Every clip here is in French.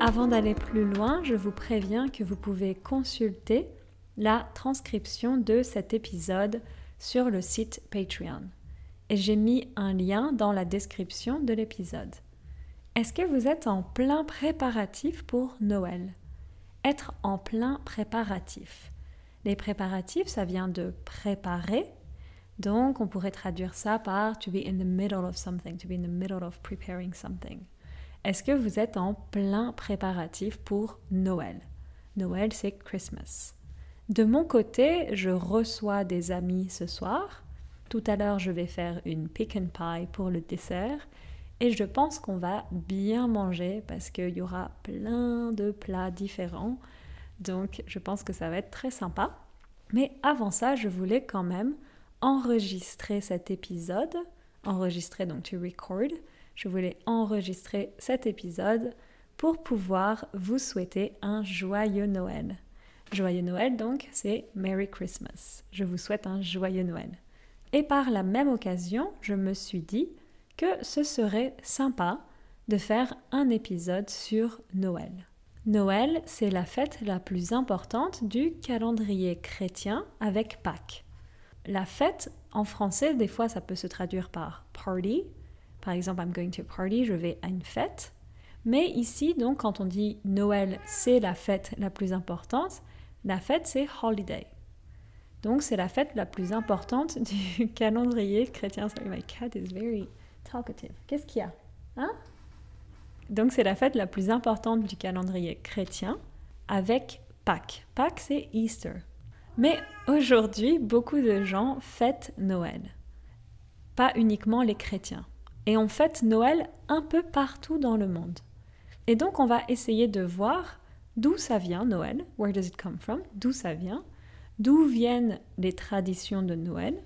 Avant d'aller plus loin, je vous préviens que vous pouvez consulter la transcription de cet épisode sur le site Patreon. Et j'ai mis un lien dans la description de l'épisode. Est-ce que vous êtes en plein préparatif pour Noël? Être en plein préparatif. Les préparatifs, ça vient de préparer. Donc, on pourrait traduire ça par to be in the middle of something, to be in the middle of preparing something. Est-ce que vous êtes en plein préparatif pour Noël? Noël, c'est Christmas. De mon côté, je reçois des amis ce soir. Tout à l'heure, je vais faire une pick and pie pour le dessert. Et je pense qu'on va bien manger parce qu'il y aura plein de plats différents. Donc, je pense que ça va être très sympa. Mais avant ça, je voulais quand même enregistrer cet épisode. Enregistrer, donc to record. Je voulais enregistrer cet épisode pour pouvoir vous souhaiter un joyeux Noël. Joyeux Noël, donc, c'est Merry Christmas. Je vous souhaite un joyeux Noël. Et par la même occasion, je me suis dit que ce serait sympa de faire un épisode sur Noël. Noël, c'est la fête la plus importante du calendrier chrétien avec Pâques. La fête, en français, des fois, ça peut se traduire par party. Par exemple, I'm going to a party, je vais à une fête. Mais ici, donc, quand on dit Noël, c'est la fête la plus importante, la fête, c'est holiday. Donc, c'est la fête la plus importante du calendrier chrétien. Sorry, my cat is very talkative. Qu'est-ce qu'il y a Hein? Donc, c'est la fête la plus importante du calendrier chrétien avec Pâques. Pâques, c'est Easter. Mais aujourd'hui, beaucoup de gens fêtent Noël. Pas uniquement les chrétiens. Et on fête Noël un peu partout dans le monde. Et donc, on va essayer de voir d'où ça vient, Noël, where does it come from, d'où ça vient, d'où viennent les traditions de Noël,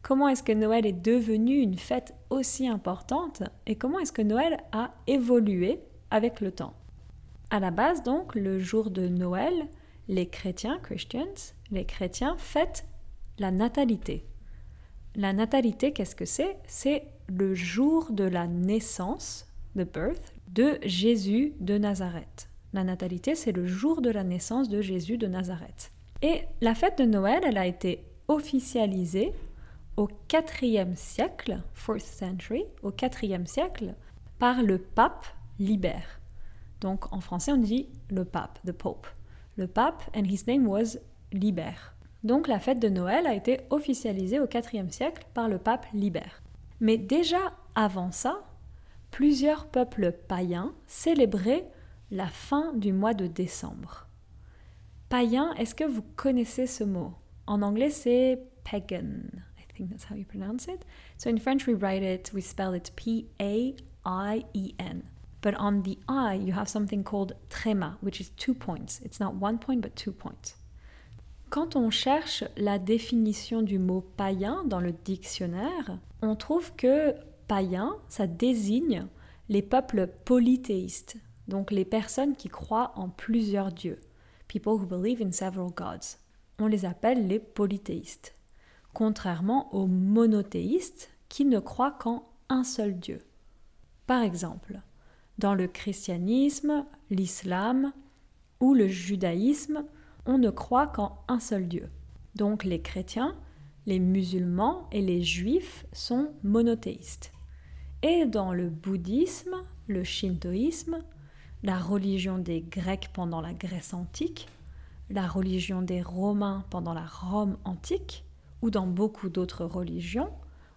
comment est-ce que Noël est devenu une fête aussi importante? Et comment est-ce que Noël a évolué avec le temps? À la base, donc, le jour de Noël, les chrétiens, Christians, les chrétiens fêtent la natalité. La natalité, qu'est-ce que c'est? C'est le jour de la naissance, the birth, de Jésus de Nazareth. La natalité, c'est le jour de la naissance de Jésus de Nazareth. Et la fête de Noël, elle a été officialisée au IVe siècle, 4th century, au IVe siècle, par le pape Libère. Donc en français, on dit le pape, the pope. Le pape, and his name was Libère. Donc la fête de Noël a été officialisée au IVe siècle par le pape Libère. Mais déjà avant ça, plusieurs peuples païens célébraient la fin du mois de décembre. Païen, est-ce que vous connaissez ce mot? En anglais, c'est pagan. I think that's how you pronounce it. So in French, we write it, we spell it P-A-I-E-N. But on the I, you have something called tréma, which is two points. It's not one point, but two points. Quand on cherche la définition du mot païen dans le dictionnaire, on trouve que païen, ça désigne les peuples polythéistes, donc les personnes qui croient en plusieurs dieux, people who believe in several gods. On les appelle les polythéistes, contrairement aux monothéistes qui ne croient qu'en un seul dieu. Par exemple, dans le christianisme, l'islam ou le judaïsme, on ne croit qu'en un seul dieu. Donc les chrétiens, les musulmans et les juifs sont monothéistes. Et dans le bouddhisme, le shintoïsme, la religion des Grecs pendant la Grèce antique, la religion des Romains pendant la Rome antique, ou dans beaucoup d'autres religions,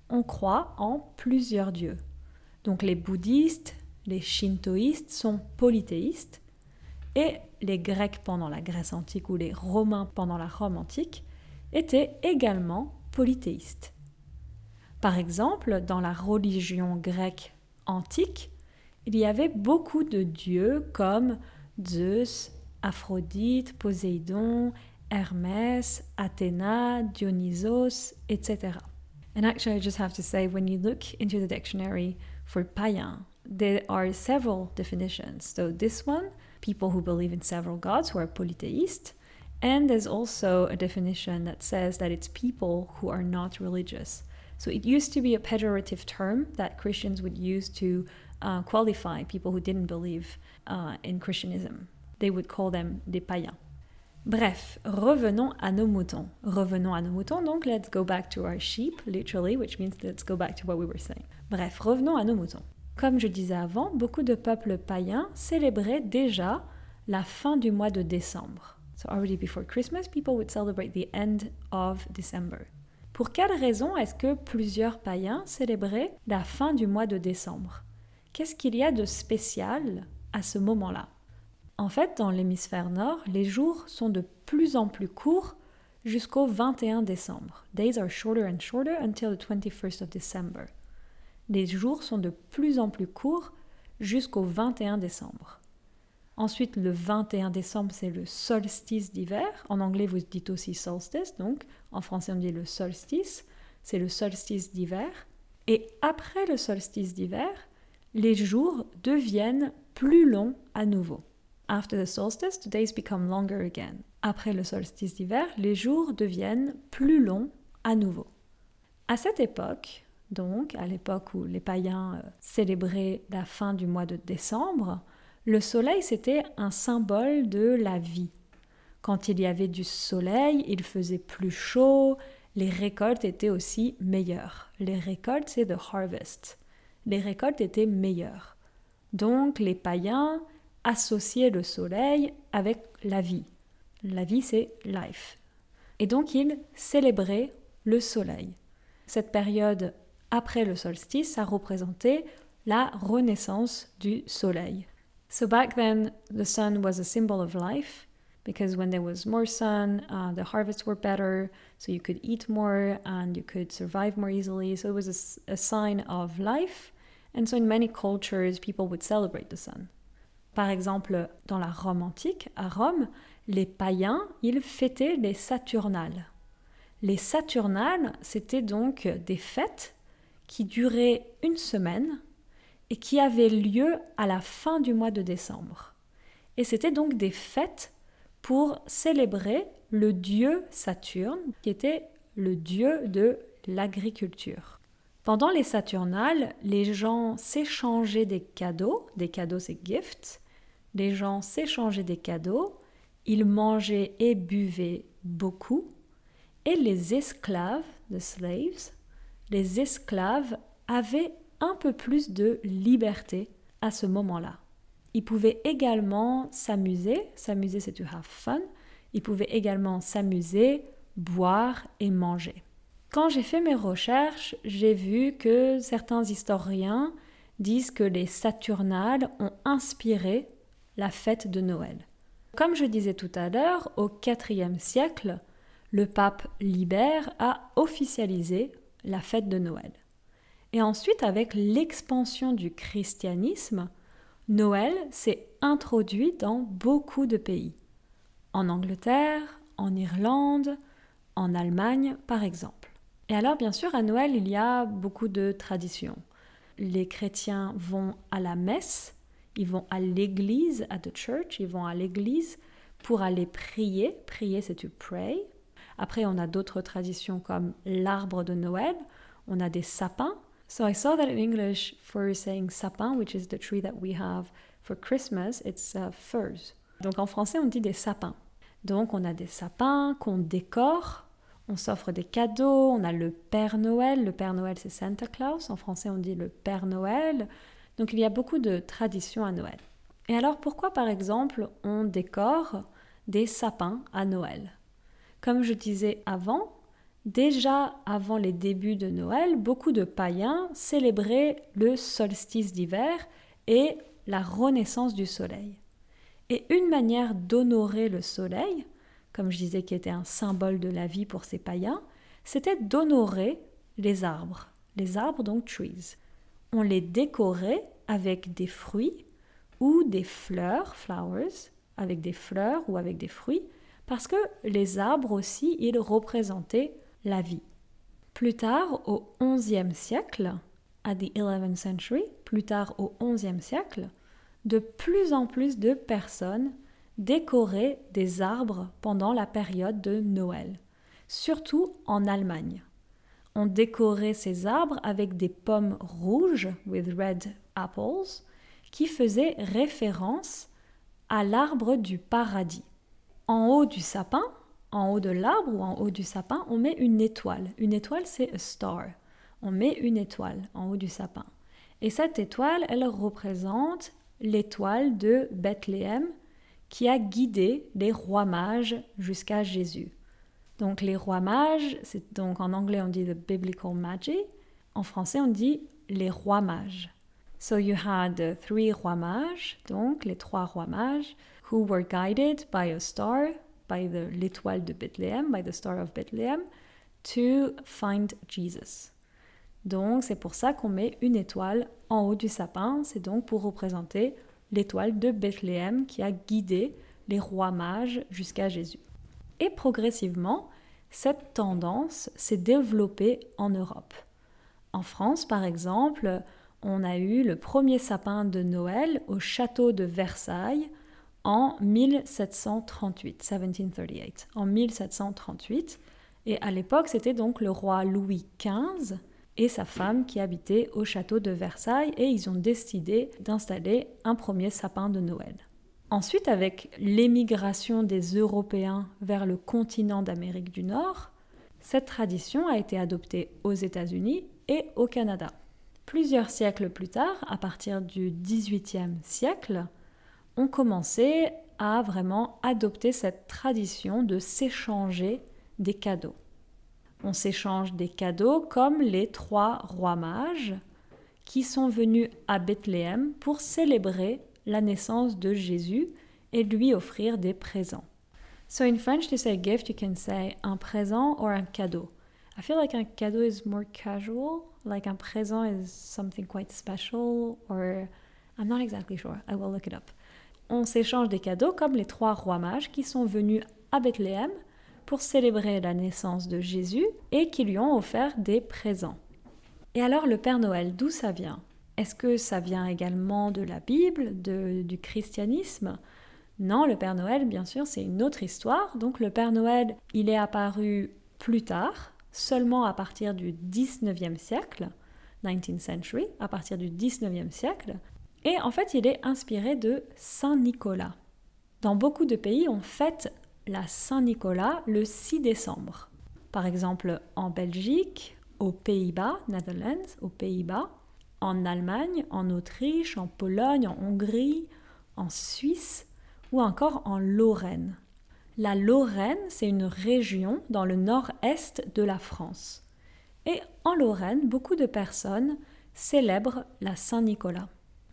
on croit en plusieurs dieux. Donc les bouddhistes, les shintoïstes sont polythéistes, et les Grecs pendant la Grèce antique ou les Romains pendant la Rome antique étaient également polythéistes. Par exemple, dans la religion grecque antique, il y avait beaucoup de dieux comme Zeus, Aphrodite, Poséidon, Hermès, Athéna, Dionysos, etc. And actually, I just have to say, when you look into the dictionary for païen, there are several definitions. So this one, people who believe in several gods who are polytheist, and there's also a definition that says that it's people who are not religious. So it used to be a pejorative term that Christians would use to uh, qualify people who didn't believe uh, in Christianism. They would call them des païens. Bref, revenons à nos moutons. Revenons à nos moutons, donc let's go back to our sheep, literally, which means let's go back to what we were saying. Bref, revenons à nos moutons. Comme je disais avant, beaucoup de peuples païens célébraient déjà la fin du mois de décembre. So already before Christmas, people would celebrate the end of December. Pour quelle raison est-ce que plusieurs païens célébraient la fin du mois de décembre? Qu'est-ce qu'il y a de spécial à ce moment-là? En fait, dans l'hémisphère nord, les jours sont de plus en plus courts jusqu'au 21 décembre. Days are shorter and shorter until the 21st of December. Les jours sont de plus en plus courts jusqu'au 21 décembre. Ensuite, le 21 décembre, c'est le solstice d'hiver. En anglais, vous dites aussi solstice, donc en français, on dit le solstice. C'est le solstice d'hiver. Et après le solstice d'hiver, les jours deviennent plus longs à nouveau. After the solstice, the days become longer again. Après le solstice d'hiver, les jours deviennent plus longs à nouveau. À cette époque, donc à l'époque où les païens euh, célébraient la fin du mois de décembre, le soleil c'était un symbole de la vie. Quand il y avait du soleil, il faisait plus chaud, les récoltes étaient aussi meilleures. Les récoltes, c'est the harvest les récoltes étaient meilleures. Donc les païens associaient le soleil avec la vie. La vie, c'est life. Et donc ils célébraient le soleil. Cette période après le solstice, ça représentait la renaissance du soleil. So back then, the sun was a symbol of life because when there was more sun, uh, the harvests were better, so you could eat more and you could survive more easily. So it was a, a sign of life. And so in many cultures, people would celebrate the sun. Par exemple, dans la Rome antique, à Rome, les païens, ils fêtaient les Saturnales. Les Saturnales, c'était donc des fêtes qui duraient une semaine et qui avaient lieu à la fin du mois de décembre. Et c'était donc des fêtes pour célébrer le dieu Saturne, qui était le dieu de l'agriculture. Pendant les Saturnales, les gens s'échangeaient des cadeaux, des cadeaux c'est gifts, les gens s'échangeaient des cadeaux, ils mangeaient et buvaient beaucoup, et les esclaves, the slaves, les esclaves avaient un peu plus de liberté à ce moment-là. Ils pouvaient également s'amuser, s'amuser c'est to have fun, ils pouvaient également s'amuser, boire et manger. Quand j'ai fait mes recherches, j'ai vu que certains historiens disent que les Saturnales ont inspiré la fête de Noël. Comme je disais tout à l'heure, au IVe siècle, le pape Libère a officialisé la fête de Noël. Et ensuite, avec l'expansion du christianisme, Noël s'est introduit dans beaucoup de pays. En Angleterre, en Irlande, en Allemagne par exemple. Et alors, bien sûr, à Noël, il y a beaucoup de traditions. Les chrétiens vont à la messe, ils vont à l'église, à the church, ils vont à l'église pour aller prier. Prier, c'est to pray. Après, on a d'autres traditions comme l'arbre de Noël. On a des sapins. So I saw that in English for saying sapin, which is the tree that we have for Christmas, it's uh, firs. Donc en français, on dit des sapins. Donc on a des sapins qu'on décore on s'offre des cadeaux, on a le Père Noël. Le Père Noël, c'est Santa Claus. En français, on dit le Père Noël. Donc il y a beaucoup de traditions à Noël. Et alors pourquoi, par exemple, on décore des sapins à Noël? Comme je disais avant, déjà avant les débuts de Noël, beaucoup de païens célébraient le solstice d'hiver et la renaissance du soleil. Et une manière d'honorer le soleil, comme je disais, qui était un symbole de la vie pour ces païens, c'était d'honorer les arbres. Les arbres, donc trees. On les décorait avec des fruits ou des fleurs, flowers, avec des fleurs ou avec des fruits, parce que les arbres aussi, ils représentaient la vie. Plus tard, au XIe siècle, à the 11th century, plus tard au XIe siècle, de plus en plus de personnes décorer des arbres pendant la période de Noël, surtout en Allemagne. On décorait ces arbres avec des pommes rouges, with red apples, qui faisait référence à l'arbre du paradis. En haut du sapin, en haut de l'arbre ou en haut du sapin, on met une étoile. Une étoile, c'est a star. On met une étoile en haut du sapin. Et cette étoile, elle représente l'étoile de Bethléem qui a guidé les rois mages jusqu'à Jésus. Donc les rois mages, c'est donc en anglais on dit the biblical magi, en français on dit les rois mages. So you had the three rois mages, donc les trois rois mages, who were guided by a star, by the l'étoile de Bethléem, by the star of Bethlehem, to find Jesus. Donc c'est pour ça qu'on met une étoile en haut du sapin, c'est donc pour représenter l'étoile de Bethléem qui a guidé les rois mages jusqu'à Jésus. Et progressivement, cette tendance s'est développée en Europe. En France, par exemple, on a eu le premier sapin de Noël au château de Versailles en 1738, 1738, en 1738. Et à l'époque, c'était donc le roi Louis XV et sa femme qui habitaient au château de Versailles et ils ont décidé d'installer un premier sapin de Noël. Ensuite, avec l'émigration des Européens vers le continent d'Amérique du Nord, cette tradition a été adoptée aux États-Unis et au Canada. Plusieurs siècles plus tard, à partir du XVIIIe siècle, on commençait à vraiment adopter cette tradition de s'échanger des cadeaux. On s'échange des cadeaux comme les trois rois mages qui sont venus à Bethléem pour célébrer la naissance de Jésus et lui offrir des présents. So in French, to say gift, you can say un présent or un cadeau. I feel like un cadeau is more casual, like un présent is something quite special, or I'm not exactly sure. I will look it up. On s'échange des cadeaux comme les trois rois mages qui sont venus à Bethléem pour célébrer la naissance de Jésus et qui lui ont offert des présents. Et alors le Père Noël, d'où ça vient? Est-ce que ça vient également de la Bible, de, du christianisme? Non, le Père Noël, bien sûr, c'est une autre histoire. Donc le Père Noël, il est apparu plus tard, seulement à partir du 19e siècle, 19th century, à partir du 19e siècle. Et en fait, il est inspiré de Saint Nicolas. Dans beaucoup de pays, on fête la Saint-Nicolas le 6 décembre. Par exemple, en Belgique, aux Pays-Bas, Netherlands, aux Pays-Bas, en Allemagne, en Autriche, en Pologne, en Hongrie, en Suisse ou encore en Lorraine. La Lorraine, c'est une région dans le nord-est de la France. Et en Lorraine, beaucoup de personnes célèbrent la Saint-Nicolas.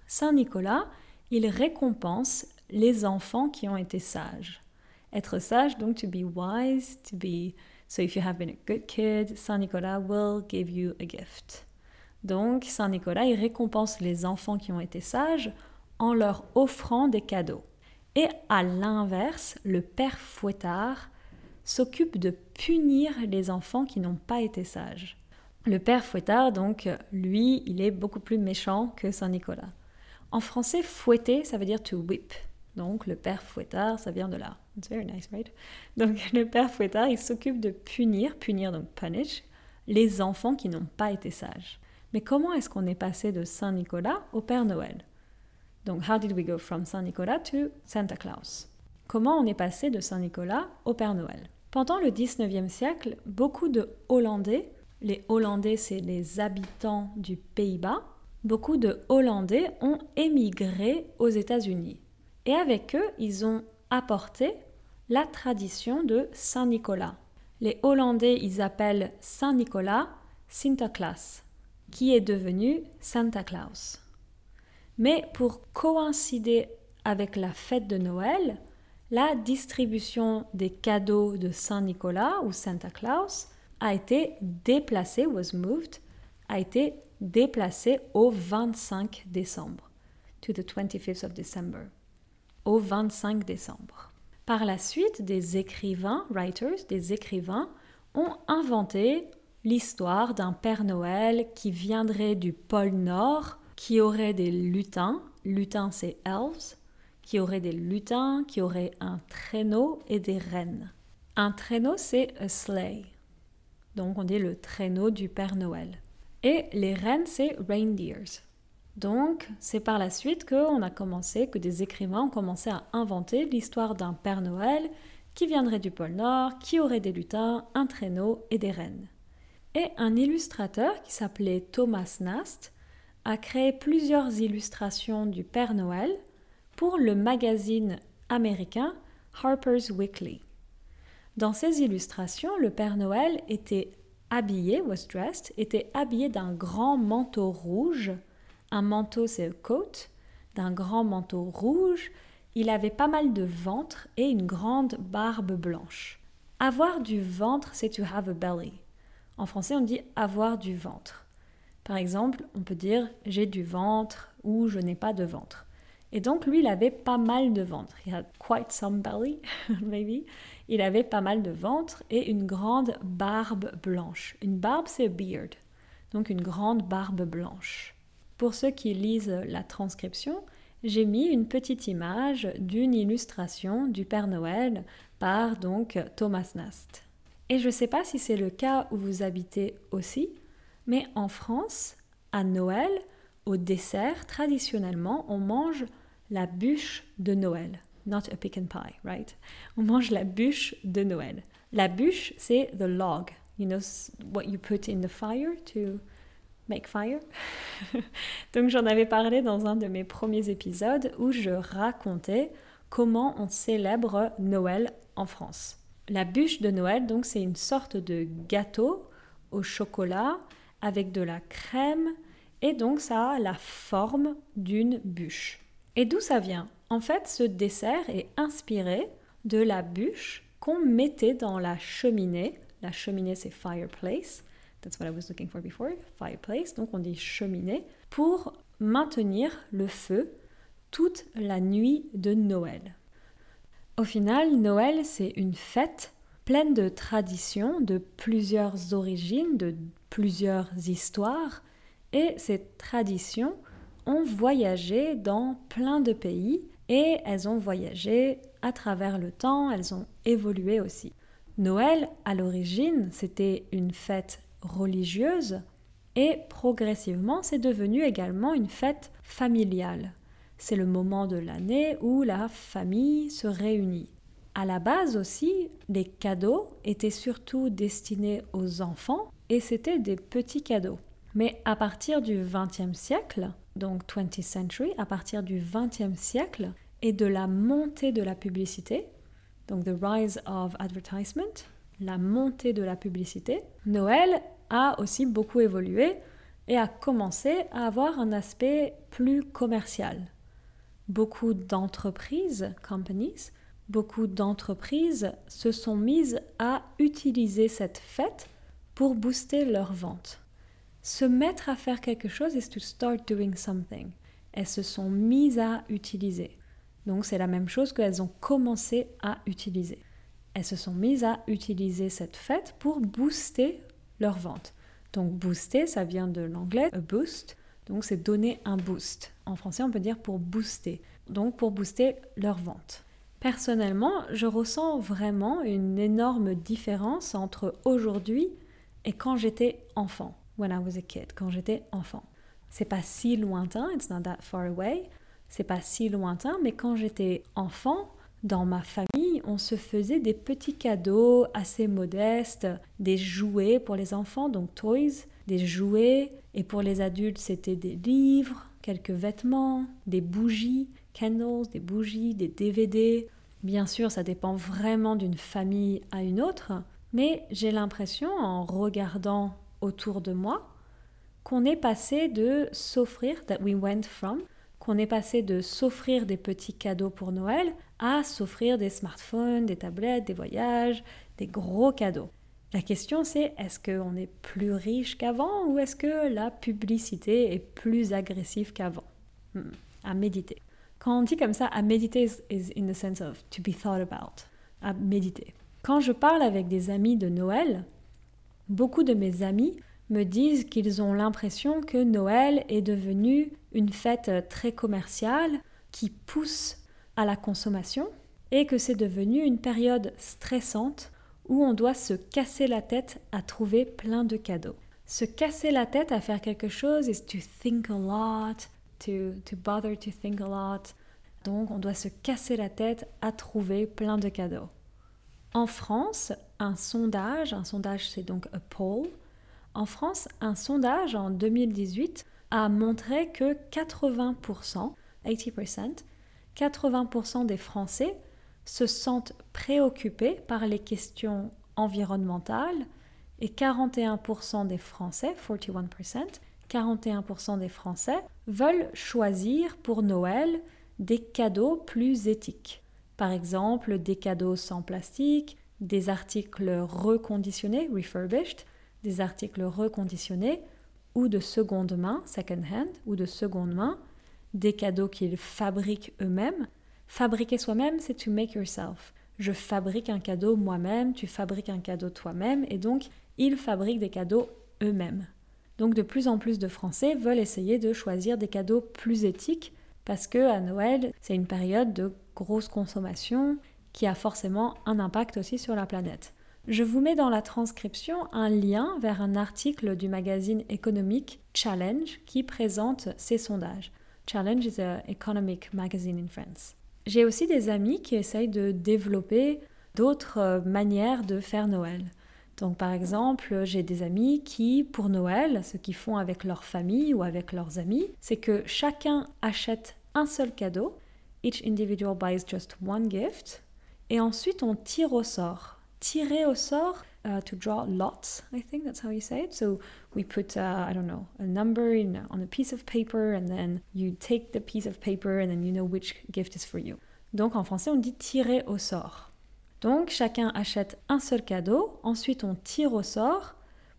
Saint-Nicolas, il récompense les enfants qui ont été sages. Être sage, donc to be wise, to be. So if you have been a good kid, Saint Nicolas will give you a gift. Donc Saint Nicolas, il récompense les enfants qui ont été sages en leur offrant des cadeaux. Et à l'inverse, le père fouettard s'occupe de punir les enfants qui n'ont pas été sages. Le père fouettard, donc, lui, il est beaucoup plus méchant que Saint Nicolas. En français, fouetter, ça veut dire to whip. Donc le père fouettard, ça vient de là. It's very nice, right? Donc le père fouettard, il s'occupe de punir, punir donc punish, les enfants qui n'ont pas été sages. Mais comment est-ce qu'on est passé de Saint Nicolas au Père Noël? Donc how did we go from Saint Nicolas to Santa Claus? Comment on est passé de Saint Nicolas au Père Noël? Pendant le 19e siècle, beaucoup de Hollandais, les Hollandais c'est les habitants du Pays-Bas, beaucoup de Hollandais ont émigré aux États-Unis. Et avec eux, ils ont apporté la tradition de Saint Nicolas. Les Hollandais, ils appellent Saint Nicolas Sinterklaas, qui est devenu Santa Claus. Mais pour coïncider avec la fête de Noël, la distribution des cadeaux de Saint Nicolas ou Santa Claus a été déplacée, was moved, a été déplacée au 25 décembre, to the 25th of December au 25 décembre. Par la suite, des écrivains, writers, des écrivains, ont inventé l'histoire d'un Père Noël qui viendrait du pôle Nord, qui aurait des lutins, lutins c'est elves, qui aurait des lutins, qui aurait un traîneau et des rennes. Un traîneau c'est a sleigh, donc on dit le traîneau du Père Noël. Et les rennes c'est reindeers. Donc, c'est par la suite a commencé, que des écrivains ont commencé à inventer l'histoire d'un Père Noël qui viendrait du pôle Nord, qui aurait des lutins, un traîneau et des rennes. Et un illustrateur qui s'appelait Thomas Nast a créé plusieurs illustrations du Père Noël pour le magazine américain Harper's Weekly. Dans ces illustrations, le Père Noël était habillé, was dressed, était habillé d'un grand manteau rouge. Un manteau, c'est coat, d'un grand manteau rouge. Il avait pas mal de ventre et une grande barbe blanche. Avoir du ventre, c'est to have a belly. En français, on dit avoir du ventre. Par exemple, on peut dire j'ai du ventre ou je n'ai pas de ventre. Et donc, lui, il avait pas mal de ventre. He had quite some belly, maybe. Il avait pas mal de ventre et une grande barbe blanche. Une barbe, c'est beard. Donc, une grande barbe blanche. Pour ceux qui lisent la transcription, j'ai mis une petite image d'une illustration du Père Noël par donc Thomas Nast. Et je ne sais pas si c'est le cas où vous habitez aussi, mais en France, à Noël, au dessert, traditionnellement, on mange la bûche de Noël. Not a pick and pie, right? On mange la bûche de Noël. La bûche, c'est the log. You know what you put in the fire to make fire? Donc j'en avais parlé dans un de mes premiers épisodes où je racontais comment on célèbre Noël en France. La bûche de Noël, donc c'est une sorte de gâteau au chocolat avec de la crème et donc ça a la forme d'une bûche. Et d'où ça vient? En fait, ce dessert est inspiré de la bûche qu'on mettait dans la cheminée. La cheminée, c'est fireplace. That's what I was looking for before, fireplace. Donc on dit cheminée pour maintenir le feu toute la nuit de Noël. Au final, Noël, c'est une fête pleine de traditions, de plusieurs origines, de plusieurs histoires, et ces traditions ont voyagé dans plein de pays et elles ont voyagé à travers le temps, elles ont évolué aussi. Noël, à l'origine, c'était une fête religieuse et progressivement, c'est devenu également une fête familiale. C'est le moment de l'année où la famille se réunit. À la base aussi, les cadeaux étaient surtout destinés aux enfants et c'était des petits cadeaux. Mais à partir du XXe siècle, donc 20th century, à partir du XXe siècle et de la montée de la publicité, donc the rise of advertisement, la montée de la publicité, Noël a aussi beaucoup évolué et a commencé à avoir un aspect plus commercial. Beaucoup d'entreprises, companies, beaucoup d'entreprises se sont mises à utiliser cette fête pour booster leurs ventes. Se mettre à faire quelque chose is to start doing something. Elles se sont mises à utiliser. Donc c'est la même chose qu'elles ont commencé à utiliser. Elles se sont mises à utiliser cette fête pour booster leurs ventes. Donc booster, ça vient de l'anglais a boost. Donc c'est donner un boost. En français, on peut dire pour booster. Donc pour booster leurs ventes. Personnellement, je ressens vraiment une énorme différence entre aujourd'hui et quand j'étais enfant quand j'étais enfant. C'est pas si lointain, it's not that far away. C'est pas si lointain, mais quand j'étais enfant, dans ma famille, on se faisait des petits cadeaux assez modestes, des jouets pour les enfants, donc toys, des jouets, et pour les adultes, c'était des livres, quelques vêtements, des bougies, candles, des bougies, des DVD. Bien sûr, ça dépend vraiment d'une famille à une autre, mais j'ai l'impression, en regardant autour de moi qu'on est passé de s'offrir, that we went from, qu'on est passé de s'offrir des petits cadeaux pour Noël à s'offrir des smartphones, des tablettes, des voyages, des gros cadeaux. La question c'est est-ce qu'on est plus riche qu'avant ou est-ce que la publicité est plus agressive qu'avant? Hmm, À méditer. Quand on dit comme ça, à méditer is in the sense of to be thought about. À méditer. Quand je parle avec des amis de Noël, Beaucoup de mes amis me disent qu'ils ont l'impression que Noël est devenu une fête très commerciale qui pousse à la consommation et que c'est devenu une période stressante où on doit se casser la tête à trouver plein de cadeaux. Se casser la tête à faire quelque chose is to think a lot, to, to bother to think a lot. Donc on doit se casser la tête à trouver plein de cadeaux. En France, un sondage, un sondage c'est donc a poll, en France, un sondage en 2018 a montré que 80%, 80%, 80% des Français se sentent préoccupés par les questions environnementales et 41% des Français, 41%, 41% des Français veulent choisir pour Noël des cadeaux plus éthiques. Par exemple, des cadeaux sans plastique, des articles reconditionnés, refurbished, des articles reconditionnés ou de seconde main, second hand, ou de seconde main, des cadeaux qu'ils fabriquent eux-mêmes. Fabriquer soi-même, c'est to make yourself. Je fabrique un cadeau moi-même, tu fabriques un cadeau toi-même, et donc ils fabriquent des cadeaux eux-mêmes. Donc de plus en plus de Français veulent essayer de choisir des cadeaux plus éthiques parce que à Noël, c'est une période de grosse consommation qui a forcément un impact aussi sur la planète. Je vous mets dans la transcription un lien vers un article du magazine économique Challenge qui présente ces sondages. Challenge is an economic magazine in France. J'ai aussi des amis qui essayent de développer d'autres euh, manières de faire Noël. Donc par exemple, j'ai des amis qui, pour Noël, ce qu'ils font avec leur famille ou avec leurs amis, c'est que chacun achète un seul cadeau. Each individual buys just one gift. Et ensuite, on tire au sort. Tirer au sort, uh, to draw lots, I think that's how you say it. So we put, uh, I don't know, a number in, on a piece of paper and then you take the piece of paper and then you know which gift is for you. Donc en français, on dit tirer au sort. Donc chacun achète un seul cadeau, ensuite on tire au sort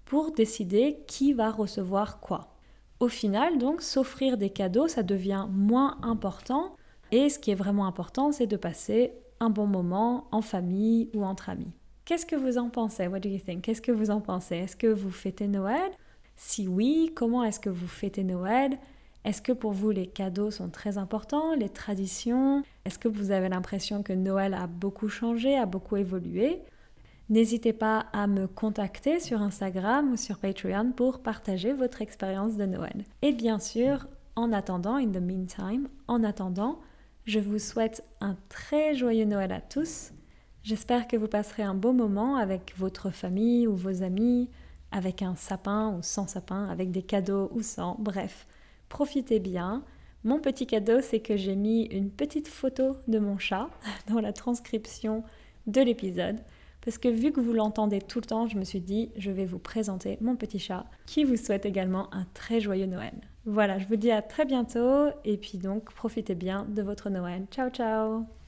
pour décider qui va recevoir quoi. Au final, donc, s'offrir des cadeaux, ça devient moins important et ce qui est vraiment important, c'est de passer un bon moment en famille ou entre amis. Qu'est-ce que vous en pensez? What do you think? Qu'est-ce que vous en pensez? Est-ce que vous fêtez Noël? Si oui, comment est-ce que vous fêtez Noël? Est-ce que pour vous les cadeaux sont très importants, les traditions? Est-ce que vous avez l'impression que Noël a beaucoup changé, a beaucoup évolué? N'hésitez pas à me contacter sur Instagram ou sur Patreon pour partager votre expérience de Noël. Et bien sûr, en attendant, in the meantime, en attendant, je vous souhaite un très joyeux Noël à tous. J'espère que vous passerez un beau moment avec votre famille ou vos amis, avec un sapin ou sans sapin, avec des cadeaux ou sans, bref profitez bien. Mon petit cadeau, c'est que j'ai mis une petite photo de mon chat dans la transcription de l'épisode. Parce que vu que vous l'entendez tout le temps, je me suis dit, je vais vous présenter mon petit chat qui vous souhaite également un très joyeux Noël. Voilà, je vous dis à très bientôt et puis donc profitez bien de votre Noël. Ciao ciao